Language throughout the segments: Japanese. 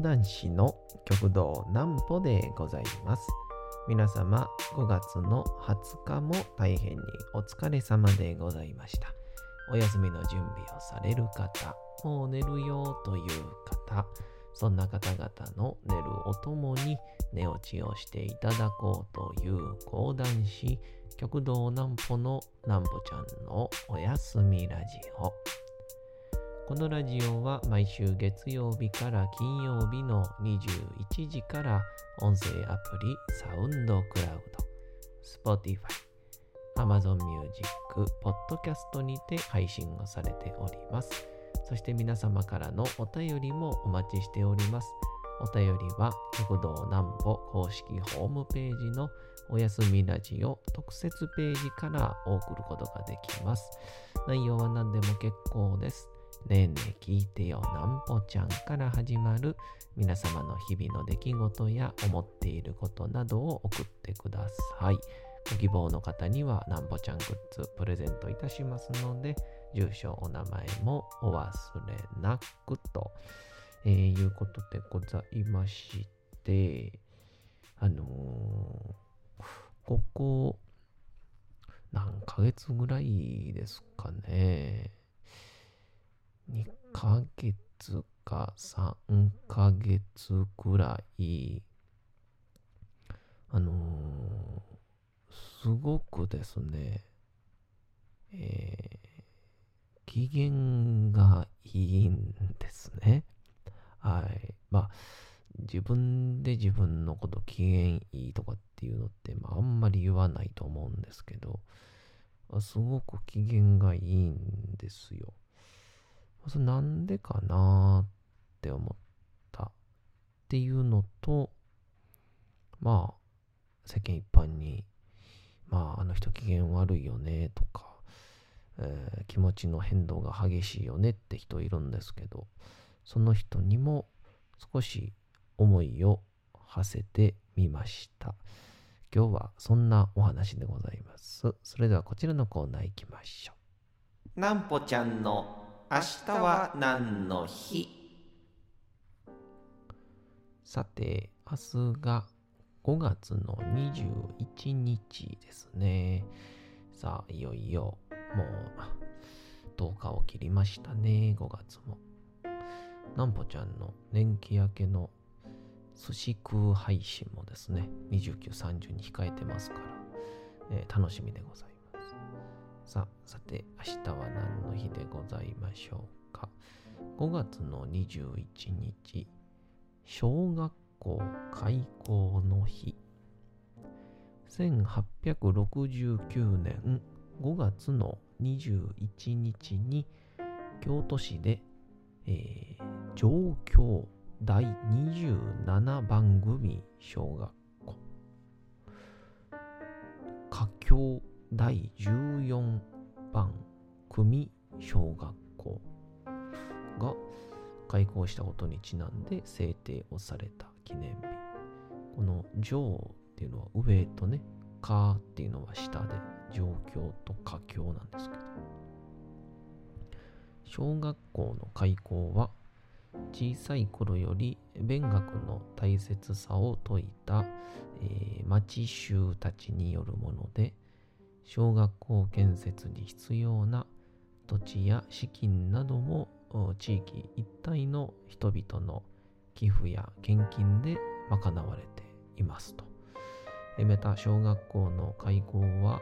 談師の極道南歩でございます。皆様5月の20日も大変にお疲れ様でございました。お休みの準備をされる方、もう寝るよという方、そんな方々の寝るおともに寝落ちをしていただこうという講談師、極道南歩の南歩ちゃんのおやすみラジオ。このラジオは毎週月曜日から金曜日の21時から音声アプリサウンドクラウド、Spotify、Amazon Music、Podcast にて配信をされております。そして皆様からのお便りもお待ちしております。お便りは極道南歩公式ホームページのおやすみラジオ特設ページから送ることができます。内容は何でも結構です。ねえねえ聞いてよなんぽちゃんから始まる皆様の日々の出来事や思っていることなどを送ってください。ご希望の方にはなんぽちゃんグッズプレゼントいたしますので、住所、お名前もお忘れなくと、えーいうことでございまして、あのーここ何ヶ月ぐらいですかね。ヶ月か3ヶ月くらい、あのーすごくですね、えー機嫌がいいんですね。はい。まあ、自分で自分のこと機嫌いいとかっていうのって、まあ、あんまり言わないと思うんですけど、すごく機嫌がいいんですよ。それなんでかなって思ったっていうのと、まあ、世間一般に、まあ、あの人機嫌悪いよねとか、えー気持ちの変動が激しいよねって人いるんですけど、その人にも少し思いを馳せてみました。今日はそんなお話でございます。それではこちらのコーナー行きましょう。なんぽちゃんの明日は何の日？さて、明日が5月の21日ですね。さあ、いよいよ、もう10日を切りましたね、5月も。なんぽちゃんの年季明けの寿司空配信もですね、29、30に控えてますから、えー楽しみでございます。さあ、さて、明日は何の日でございましょうか？5月の21日、小学校開校の日。1869年5月の21日に京都市で、えー上京第27番組小学校佳境第14番組小学校が開校したことにちなんで制定をされた記念日。この上っていうのは上とね下っていうのは下で上京と佳境なんですけど。小学校の開校は小さい頃より勉学の大切さを説いた、えー町衆たちによるもので小学校建設に必要な土地や資金なども地域一帯の人々の寄付や献金で賄われていますと。また小学校の開校は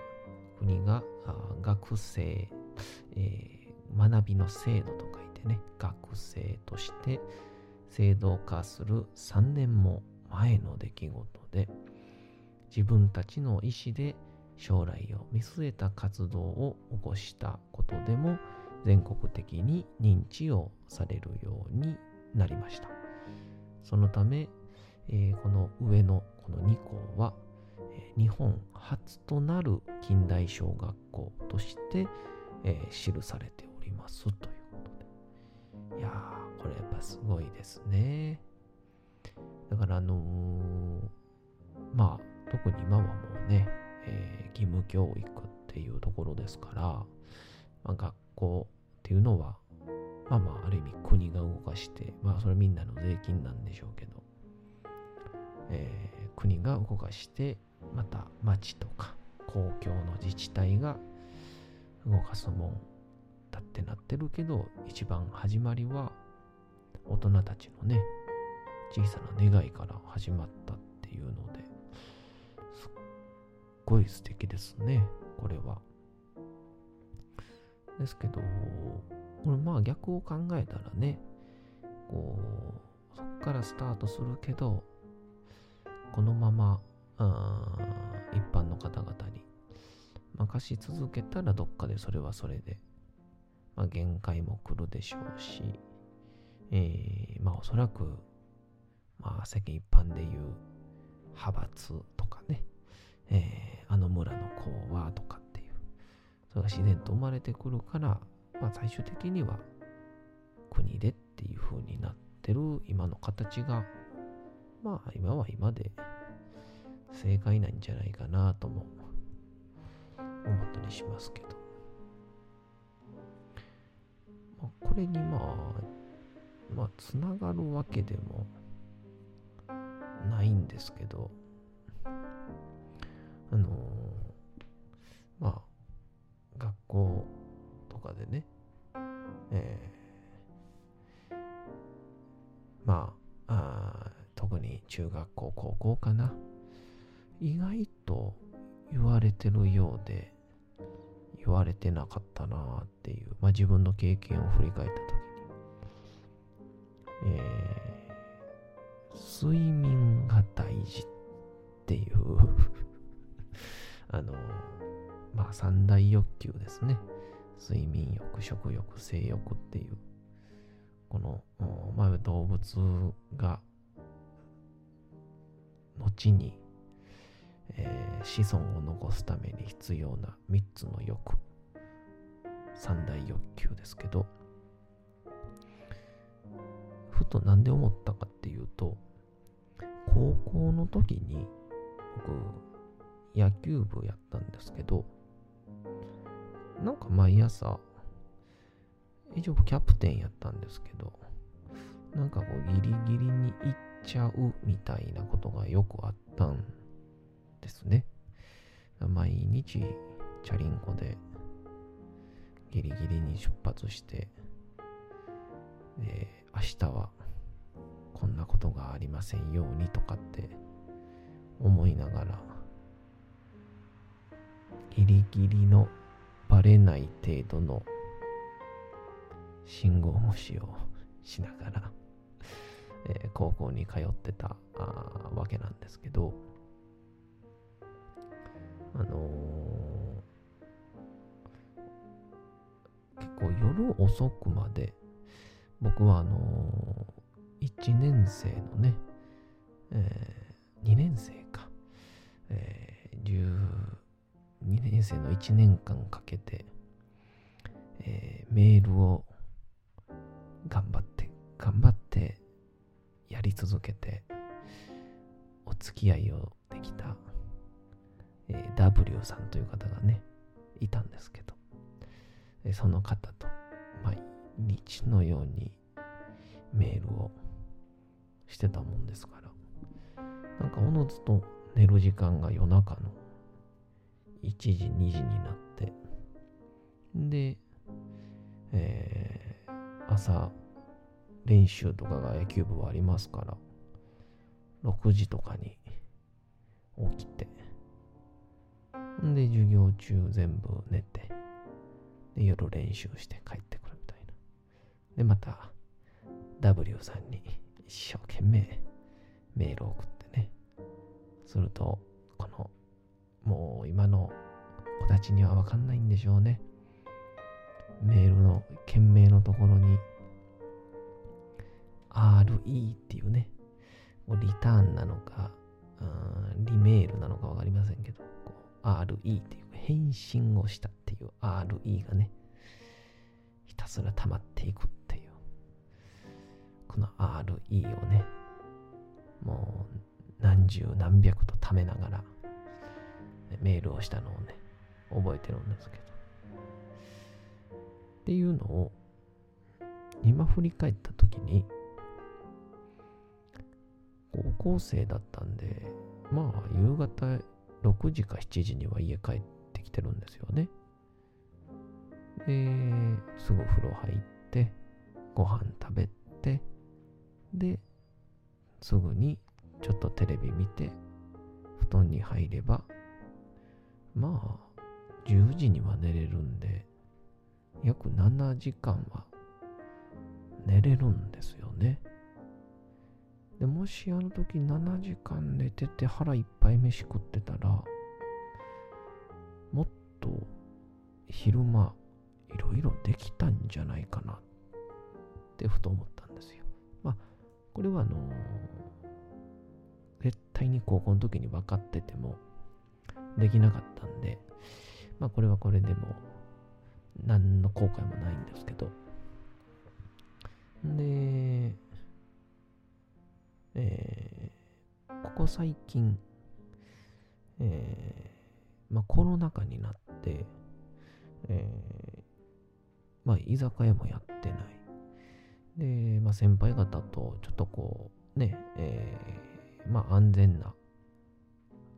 国が学生、えー学びの制度と書いてね学生として制度化する3年も前の出来事で自分たちの意思で将来を見据えた活動を起こしたことでも全国的に認知をされるようになりました。そのため、えーこの上のこの2校は、え日本初となる近代小学校として、えー記されておりますということで。いやーこれやっぱすごいですね。だからあのーまあ特に今はもうね、えー義務教育っていうところですから、まあ、学校っていうのはまあまあ、ある意味国が動かして、まあそれみんなの税金なんでしょうけど、えー、国が動かして、また町とか公共の自治体が動かすもんだってなってるけど、一番始まりは大人たちのね、小さな願いから始まったっていうので、ごい素敵ですね、これは。ですけど、これまあ逆を考えたらね、こう、そっからスタートするけど、このまま、一般の方々に任し続けたらどっかでそれはそれで、まあ、限界も来るでしょうし、えー、まあおそらく、まあ世間一般でいう派閥とかね、えー、あの村の子はとかっていう、それが自然と生まれてくるから、まあ最終的には国でっていう風になってる今の形が、まあ今は今で正解なんじゃないかなとも思ったりしますけど。まあ、これにまあ、まあ、つながるわけでもないんですけど、あのー、まあ、学校とかでね、えー、まああ、特に中学校、高校かな、意外と言われてるようで、言われてなかったなっていう、まあ、自分の経験を振り返った時に、えー、睡眠が大事っていうあの、まあ三大欲求ですね。睡眠欲、食欲、性欲っていう、この、まあ、動物が後にえー、子孫を残すために必要な3つの欲三大欲求ですけどふと何で思ったかっていうと高校の時に僕野球部やったんですけどなんか毎朝一応キャプテンやったんですけどなんかこうギリギリに行っちゃうみたいなことがよくあったんですね。毎日チャリンコでギリギリに出発して、で、明日はこんなことがありませんようにとかって思いながら、ギリギリのバレない程度の信号無視をしながら、えー、高校に通ってたわけなんですけど、あのー、結構夜遅くまで、僕はあのー、1年生のね、えー、2年生か、えー、2年生の1年間かけて、えー、メールを頑張って、頑張ってやり続けて、お付き合いをできたえー、W さんという方がね、いたんですけど、その方と毎日のようにメールをしてたもんですから、なんかおのずと寝る時間が夜中の1時、2時になって、で、えー、朝練習とかが野球部はありますから、6時とかに起きて、で、授業中全部寝て、で、夜練習して帰ってくるみたいな。で、また、W さんに一生懸命メールを送ってね。すると、この、もう今の子たちにはわかんないんでしょうね。メールの件名のところに、RE っていうね、リターンなのか、リメールなのかわかりませんけど、RE っていう返信をしたっていう RE がね、ひたすら溜まっていくっていう、この RE をね、もう何十何百と溜めながら、ね、メールをしたのをね、覚えてるんですけど。っていうのを、今振り返った時に、高校生だったんで、まあ、夕方6時か7時には家帰ってきてるんですよね。で、すぐ風呂入って、ご飯食べて、で、すぐにちょっとテレビ見て、布団に入れば、まあ、10時には寝れるんで、約7時間は寝れるんですよね。でもしあの時7時間寝てて腹いっぱい飯食ってたら、もっと昼間いろいろできたんじゃないかなってふと思ったんですよ。まあ、これはあの絶対に高校の時に分かっててもできなかったんで、まあこれはこれでも何の後悔もないんですけど、で、えー、ここ最近、えー、まあ、コロナ禍になって、えー、まあ、居酒屋もやってない。で、まあ、先輩方とちょっとこう、ね、えー、まあ、安全な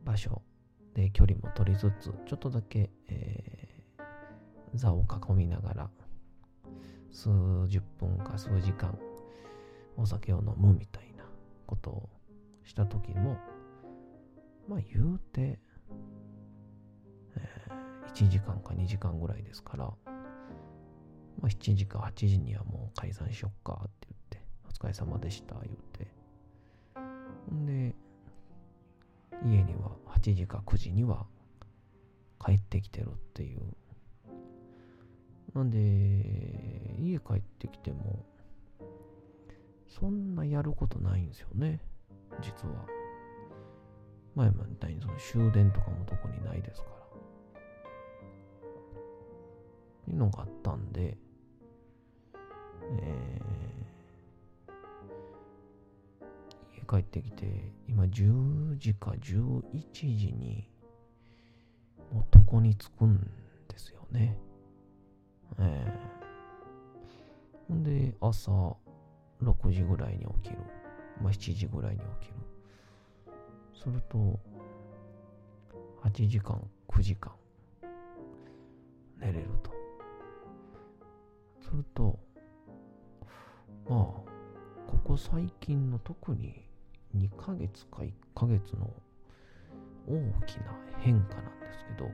場所で距離も取りつつ、ちょっとだけ、えー、座を囲みながら、数十分か数時間お酒を飲むみたいなことをした時もまあ言うて、えー、1時間か2時間ぐらいですから、まあ、7時か8時にはもう解散しよっかって言ってお疲れ様でした言うて。んで家には8時か9時には帰ってきてるっていうなんで、家帰ってきても、そんなやることないんですよね、実は。前みたいにその終電とかも特にないですから。っていうのがあったんで、え帰ってきて、今10時か11時に、もう床に着くんですよね。ええー、んで、朝6時ぐらいに起きる。まあ、7時ぐらいに起きる。すると、8時間、9時間、寝れると。すると、まあ、ここ最近の特に2ヶ月か1ヶ月の大きな変化なんですけど、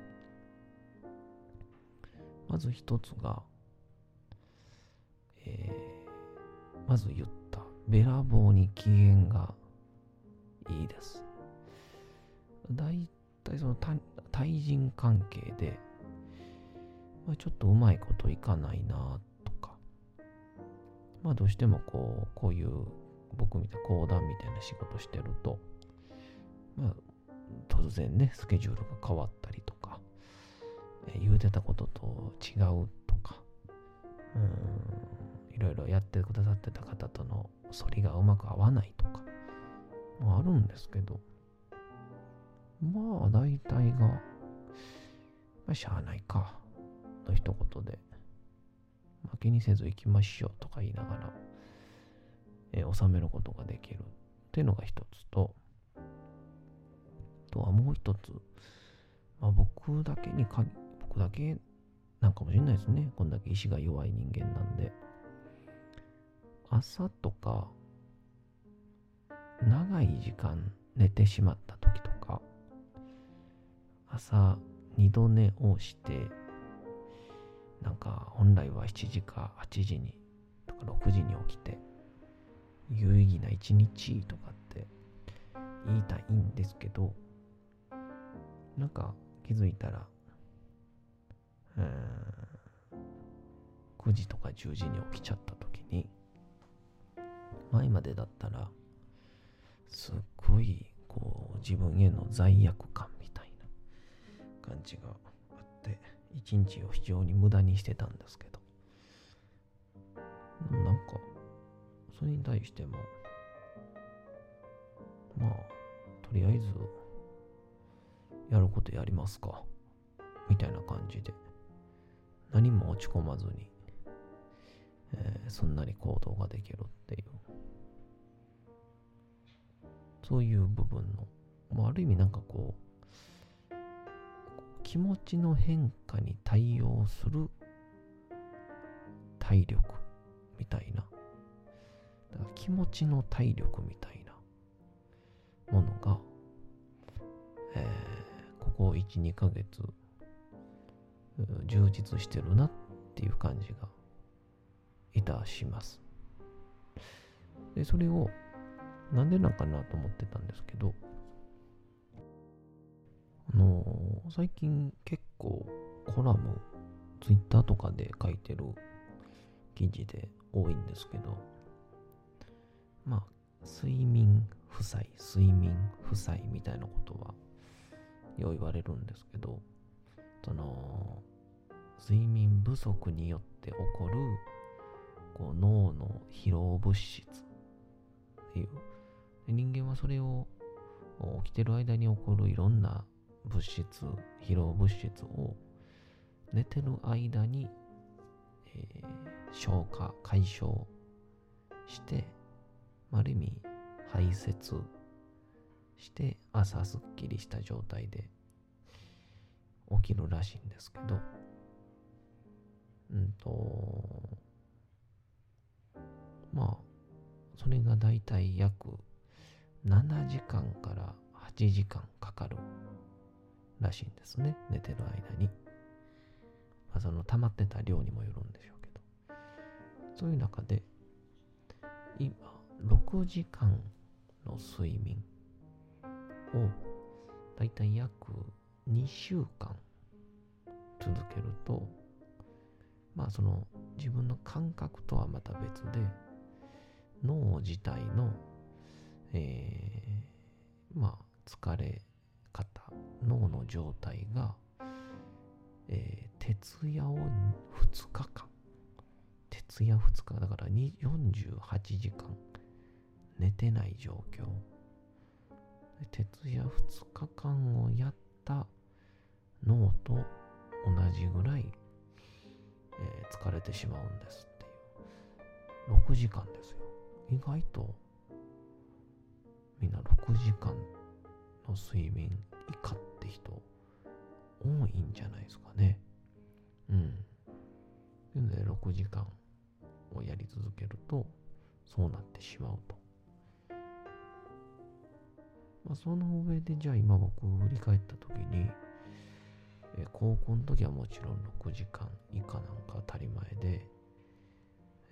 まず一つが、えー、まず言ったべらぼうに機嫌がいいです。だいたいその対人関係で、まあ、ちょっとうまいこといかないなとか、まあどうしてもこう、こういう僕みたいな講談みたいな仕事してると、まあ突然ね、スケジュールが変わったりとか、言うてたことと違うとか、うん、いろいろやってくださってた方との反りがうまく合わないとか、もあるんですけど、まあ大体が、まあ、しゃあないか、の一言で、まあ、気にせず行きましょうとか言いながら、え、収めることができるっていうのが一つと、あとはもう一つ、まあ、僕だけに限僕だけなんかもしれないですね。こんだけ意志が弱い人間なんで。朝とか、長い時間寝てしまった時とか、朝二度寝をして、なんか本来は7時か8時にとか6時に起きて、有意義な一日とかって言いたいんですけど、なんか気づいたら9時とか10時に起きちゃった時に前までだったらすっごいこう自分への罪悪感みたいな感じがあって一日を非常に無駄にしてたんですけど。なんかそれに対してもまあとりあえずやることやりますかみたいな感じで何も落ち込まずにえー、すんなり行動ができるっていう、そういう部分の、まあ、ある意味なんかこう、気持ちの変化に対応する体力みたいな、だから気持ちの体力みたいなものが、えー、ここ1、2ヶ月、充実してるなっていう感じがいたします。で、それをなんでなんかなと思ってたんですけど、あのー、最近結構コラム、ツイッターとかで書いてる記事で多いんですけど、まあ、睡眠負債、睡眠負債みたいなことはよう言われるんですけど、その、睡眠不足によって起こるこう脳の疲労物質っていう人間はそれを起きてる間に起こるいろんな物質疲労物質を寝てる間に、えー、消化解消してある意味排泄して朝すっきりした状態で起きるらしいんですけど。うんとまあそれがだいたい約7時間から8時間かかるらしいんですね。寝てる間に、まあ、その溜まってた量にもよるんでしょうけど。そういう中で今6時間の睡眠をだいたい約2週間続けるとまあその自分の感覚とはまた別で脳自体のえー、まあ、疲れ方、脳の状態が、えー、徹夜を2日間、徹夜2日、だから48時間寝てない状況。徹夜2日間をやった脳と同じぐらい、えー、疲れてしまうんですっていう。6時間ですよ。意外とみんな6時間の睡眠以下って人多いんじゃないですかね。うん。で、6時間をやり続けると、そうなってしまうと。まあ、その上で、じゃあ今僕振り返った時に、え高校の時はもちろん6時間以下なんか当たり前で、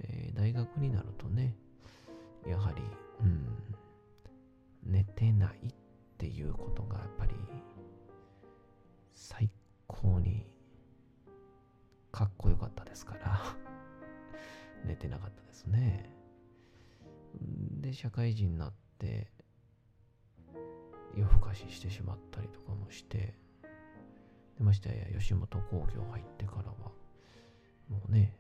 えー、大学になるとね、やはり、うん、寝てないっていうことがやっぱり最高にかっこよかったですから 寝てなかったですね。で、社会人になって夜更かししてしまったりとかもして、でましてや吉本興業入ってからはもうね、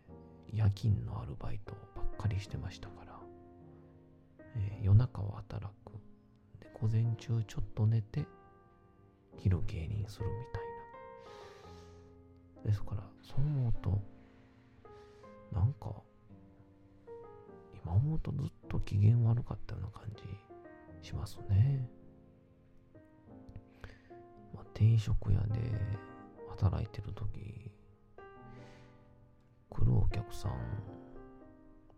夜勤のアルバイトばっかりしてましたから、えー、夜中は働く。で午前中ちょっと寝て昼芸人するみたいな。ですからそう思うとなんか今思うとずっと機嫌悪かったような感じしますね、定食屋で働いてる時来るお客さん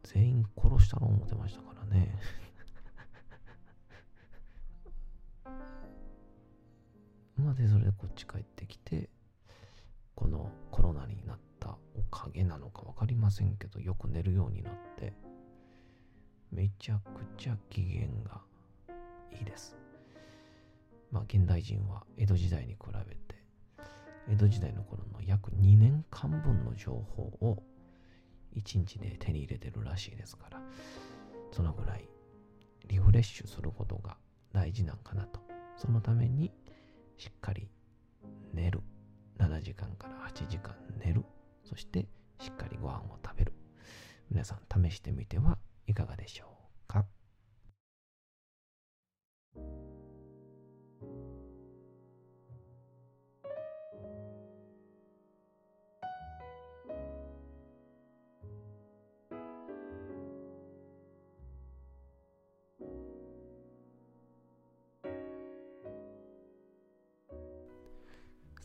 全員殺したろ思ってましたからね。まあでそれでこっち帰ってきてこのコロナになったおかげなのか分かりませんけどよく寝るようになってめちゃくちゃ機嫌がいいです。まあ現代人は江戸時代に比べて江戸時代の頃の約2年間分の情報を1日で手に入れてるらしいですからそのぐらいリフレッシュすることが大事なんかなとそのためにしっかり寝る。7時間から8時間寝る。そしてしっかりご飯を食べる。皆さん試してみてはいかがでしょう？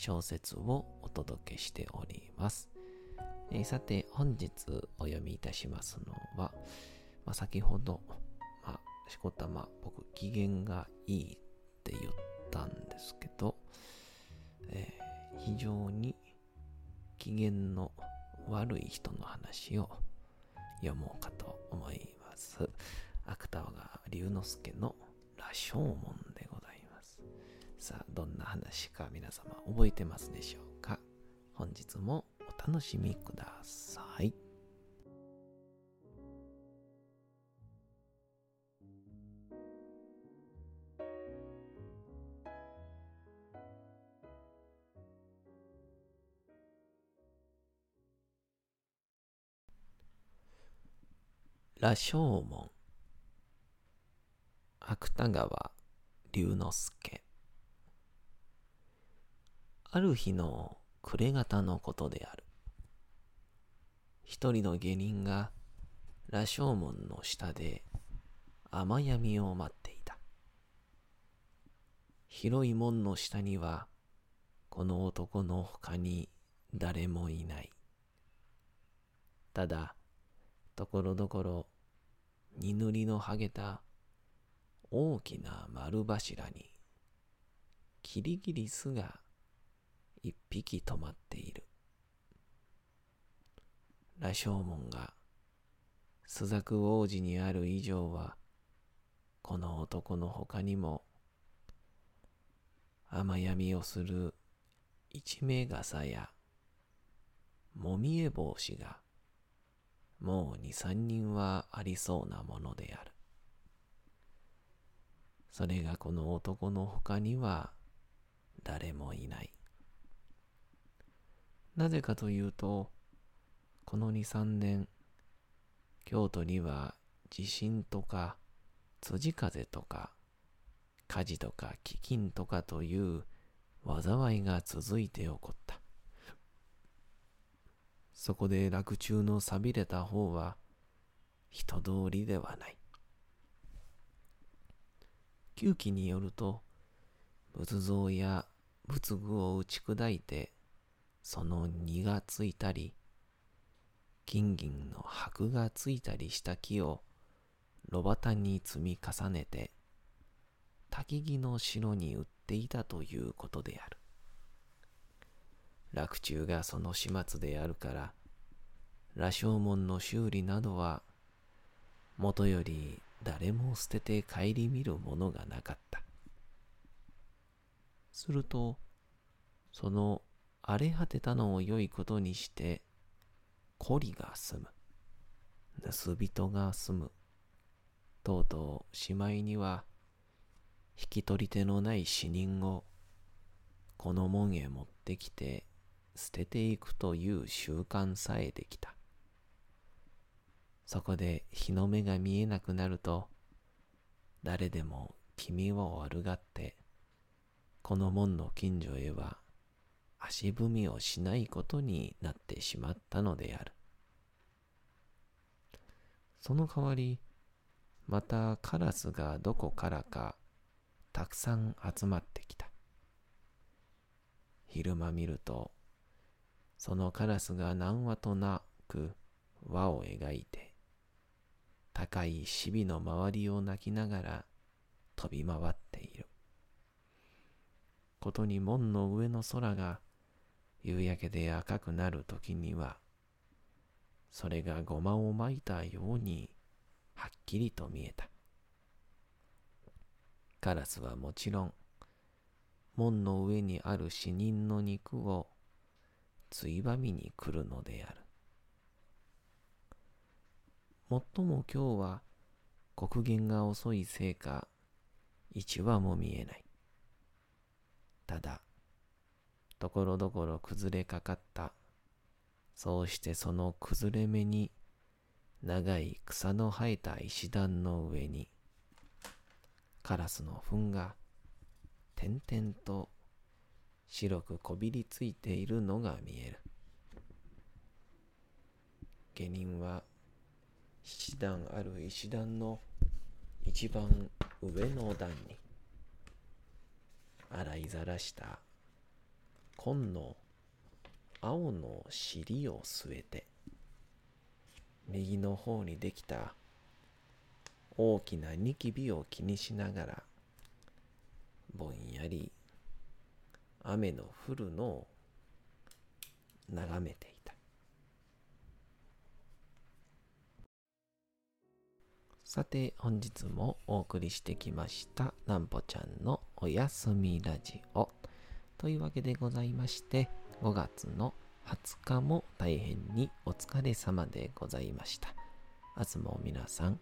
小説をお届けしております。えー、さて、本日お読みいたしますのは、まあ、先ほど、まあ、しこたま、僕、機嫌がいいって言ったんですけど、えー、非常に機嫌の悪い人の話を読もうかと思います。芥川龍之介の羅生門。さあ、どんな話か皆様覚えてますでしょうか？本日もお楽しみください。羅生門芥川龍之介ある日の暮れ方のことである。一人の下人が羅生門の下で雨闇を待っていた。広い門の下にはこの男の他に誰もいない。ただところどころ荷塗りの剥げた大きな丸柱にキリギリスが一匹止まっている。羅生門が朱雀王子にある以上はこの男の他にも雨闇をする一名傘やもみえ帽子がもう二三人はありそうなものである。それがこの男の他には誰もいない。なぜかというと、この二三年、京都には地震とか辻風とか火事とか飢饉とかという災いが続いて起こった。そこで落中の錆びれた方は人通りではない。旧記によると、仏像や仏具を打ち砕いて、その荷がついたり、金銀の箔がついたりした木を炉端に積み重ねて、焚木の城に売っていたということである。洛中がその始末であるから、羅生門の修理などは、もとより誰も捨てて顧みるものがなかった。すると、その荒れ果てたのを良いことにして、孤りが住む。盗人が住む。とうとうしまいには、引き取り手のない死人を、この門へ持ってきて捨てていくという習慣さえできた。そこで日の目が見えなくなると、誰でも君を悪がって、この門の近所へは足踏みをしないことになってしまったのである。その代わり、またカラスがどこからかたくさん集まってきた。昼間見るとそのカラスが何羽となく輪を描いて、高いシビの周りを鳴きながら飛び回っている。ことに門の上の空が夕焼けで赤くなる時には、それがごまをまいたようにはっきりと見えた。カラスはもちろん、門の上にある死人の肉をついばみに来るのである。もっとも今日は刻限が遅いせいか、一羽も見えない。ただ、ところどころ崩れかかった。そうしてその崩れ目に長い草の生えた石段の上にカラスの糞が点々と白くこびりついているのが見える。下人は七段ある石段の一番上の段に洗いざらした紺の青の尻を据えて右の方にできた大きなニキビを気にしながらぼんやり雨の降るのを眺めていた。さて本日もお送りしてきましたなんぽちゃんのおやすみラジオ。というわけでございまして5月の20日も大変にお疲れ様でございました。明日も皆さん、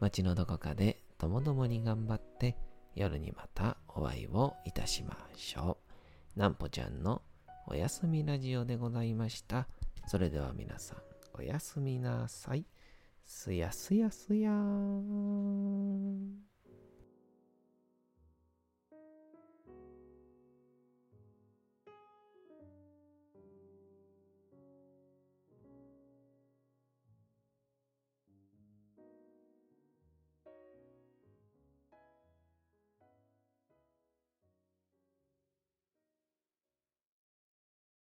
街のどこかでともどもに頑張って夜にまたお会いをいたしましょう。なんぽちゃんのおやすみラジオでございました。それでは皆さん、おやすみなさい。すやすやすやーん。